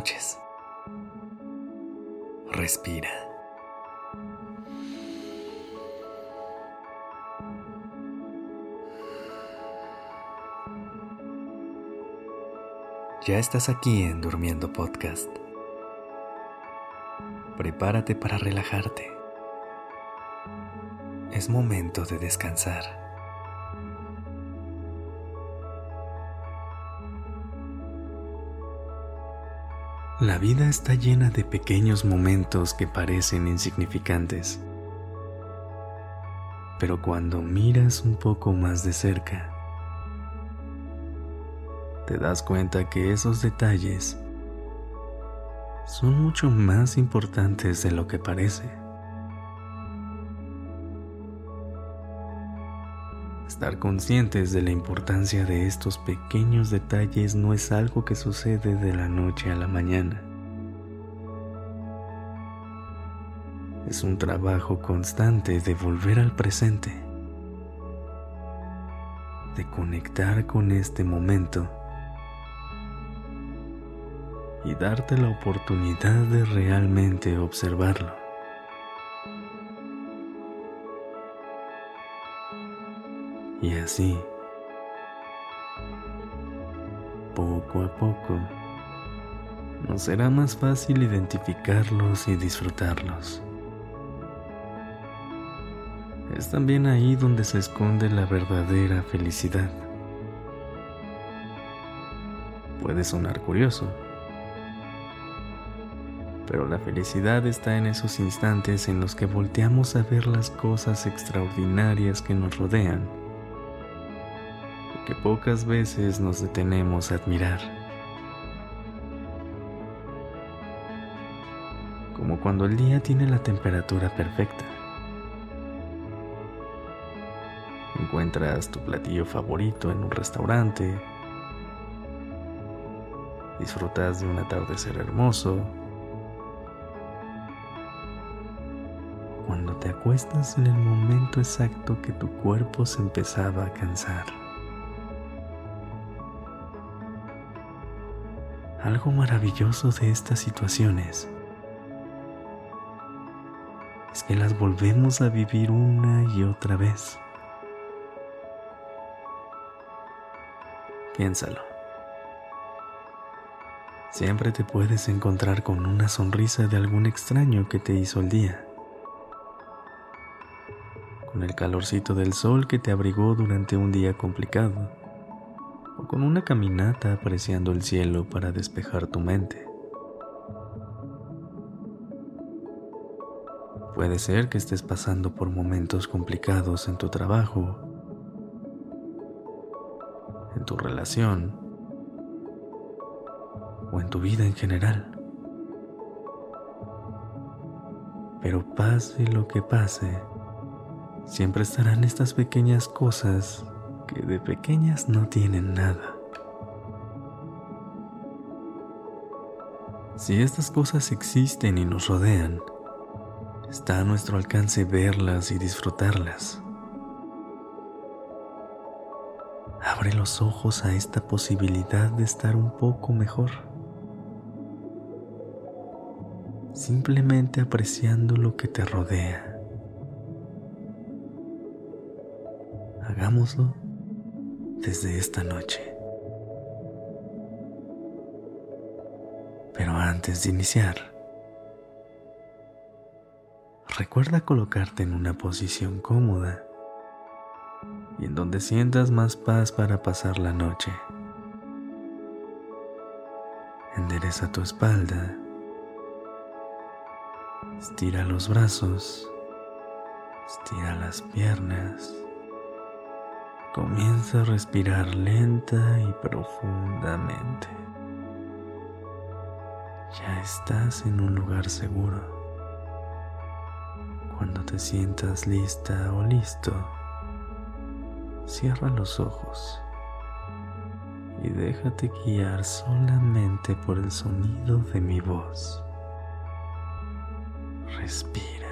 noches. Respira. Ya estás aquí en Durmiendo Podcast. Prepárate para relajarte. Es momento de descansar. La vida está llena de pequeños momentos que parecen insignificantes. Pero cuando miras un poco más de cerca, te das cuenta que esos detalles son mucho más importantes de lo que parece. Estar conscientes de la importancia de estos pequeños detalles no es algo que sucede de la noche a la mañana. Es un trabajo constante de volver al presente, de conectar con este momento y darte la oportunidad de realmente observarlo. Y así, poco a poco, nos será más fácil identificarlos y disfrutarlos. Es también ahí donde se esconde la verdadera felicidad. Puede sonar curioso, pero la felicidad está en esos instantes en los que volteamos a ver las cosas extraordinarias que nos rodean que pocas veces nos detenemos a admirar. Como cuando el día tiene la temperatura perfecta. Encuentras tu platillo favorito en un restaurante. Disfrutas de un atardecer hermoso. Cuando te acuestas en el momento exacto que tu cuerpo se empezaba a cansar. Algo maravilloso de estas situaciones es que las volvemos a vivir una y otra vez. Piénsalo. Siempre te puedes encontrar con una sonrisa de algún extraño que te hizo el día. Con el calorcito del sol que te abrigó durante un día complicado con una caminata apreciando el cielo para despejar tu mente. Puede ser que estés pasando por momentos complicados en tu trabajo, en tu relación o en tu vida en general. Pero pase lo que pase, siempre estarán estas pequeñas cosas que de pequeñas no tienen nada. Si estas cosas existen y nos rodean, está a nuestro alcance verlas y disfrutarlas. Abre los ojos a esta posibilidad de estar un poco mejor. Simplemente apreciando lo que te rodea. Hagámoslo desde esta noche. Pero antes de iniciar, recuerda colocarte en una posición cómoda y en donde sientas más paz para pasar la noche. Endereza tu espalda, estira los brazos, estira las piernas. Comienza a respirar lenta y profundamente. Ya estás en un lugar seguro. Cuando te sientas lista o listo, cierra los ojos y déjate guiar solamente por el sonido de mi voz. Respira.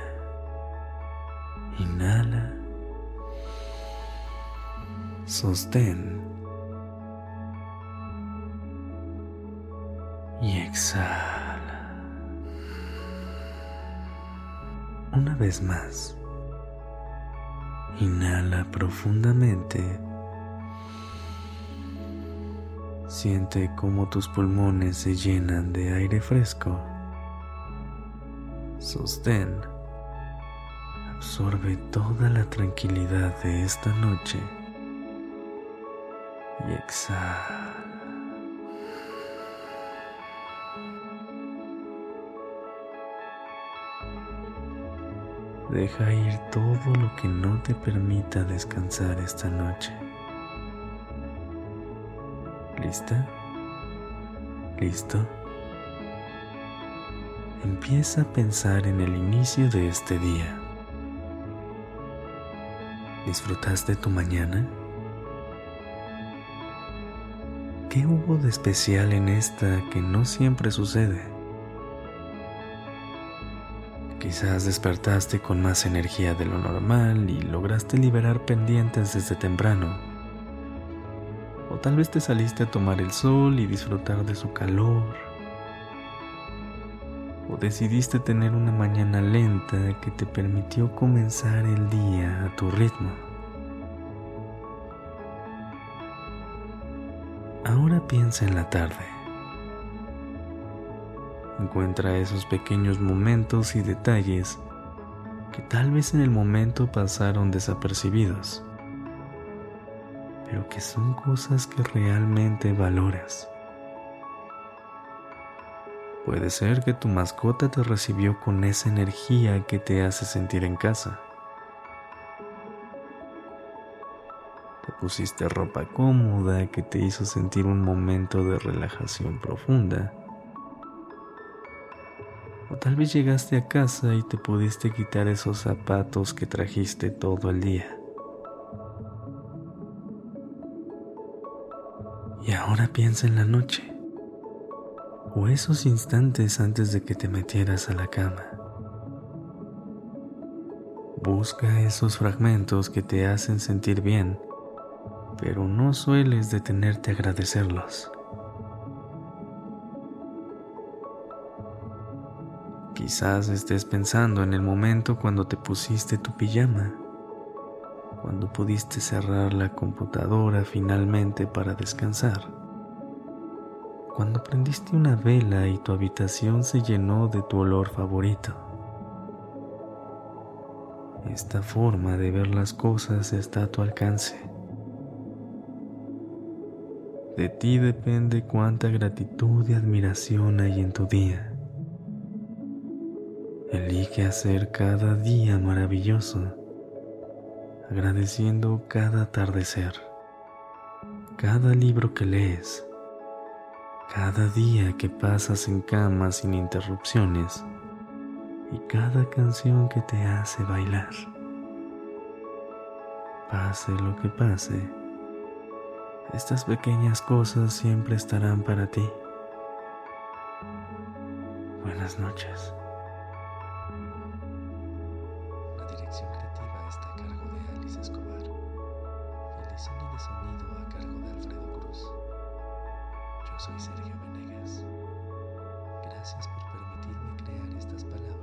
Inhala sostén y exhala. Una vez más. Inhala profundamente. Siente cómo tus pulmones se llenan de aire fresco. Sostén. Absorbe toda la tranquilidad de esta noche. Y exhala. Deja ir todo lo que no te permita descansar esta noche. ¿Lista? ¿Listo? Empieza a pensar en el inicio de este día. ¿Disfrutaste tu mañana? ¿Qué hubo de especial en esta que no siempre sucede? Quizás despertaste con más energía de lo normal y lograste liberar pendientes desde temprano. O tal vez te saliste a tomar el sol y disfrutar de su calor. O decidiste tener una mañana lenta que te permitió comenzar el día a tu ritmo. Ahora piensa en la tarde. Encuentra esos pequeños momentos y detalles que tal vez en el momento pasaron desapercibidos, pero que son cosas que realmente valoras. Puede ser que tu mascota te recibió con esa energía que te hace sentir en casa. Pusiste ropa cómoda que te hizo sentir un momento de relajación profunda o tal vez llegaste a casa y te pudiste quitar esos zapatos que trajiste todo el día. Y ahora piensa en la noche, o esos instantes antes de que te metieras a la cama. Busca esos fragmentos que te hacen sentir bien, pero no sueles detenerte a agradecerlos. Quizás estés pensando en el momento cuando te pusiste tu pijama, cuando pudiste cerrar la computadora finalmente para descansar, cuando prendiste una vela y tu habitación se llenó de tu olor favorito. Esta forma de ver las cosas está a tu alcance. De ti depende cuánta gratitud y admiración hay en tu día. Elige hacer cada día maravilloso, agradeciendo cada atardecer, cada libro que lees, cada día que pasas en cama sin interrupciones y cada canción que te hace bailar. Pase lo que pase, estas pequeñas cosas siempre estarán para ti. Buenas noches. La dirección creativa está a cargo de Alice Escobar. El diseño de sonido a cargo de Alfredo Cruz. Yo soy Sergio Venegas. Gracias por permitirme crear estas palabras.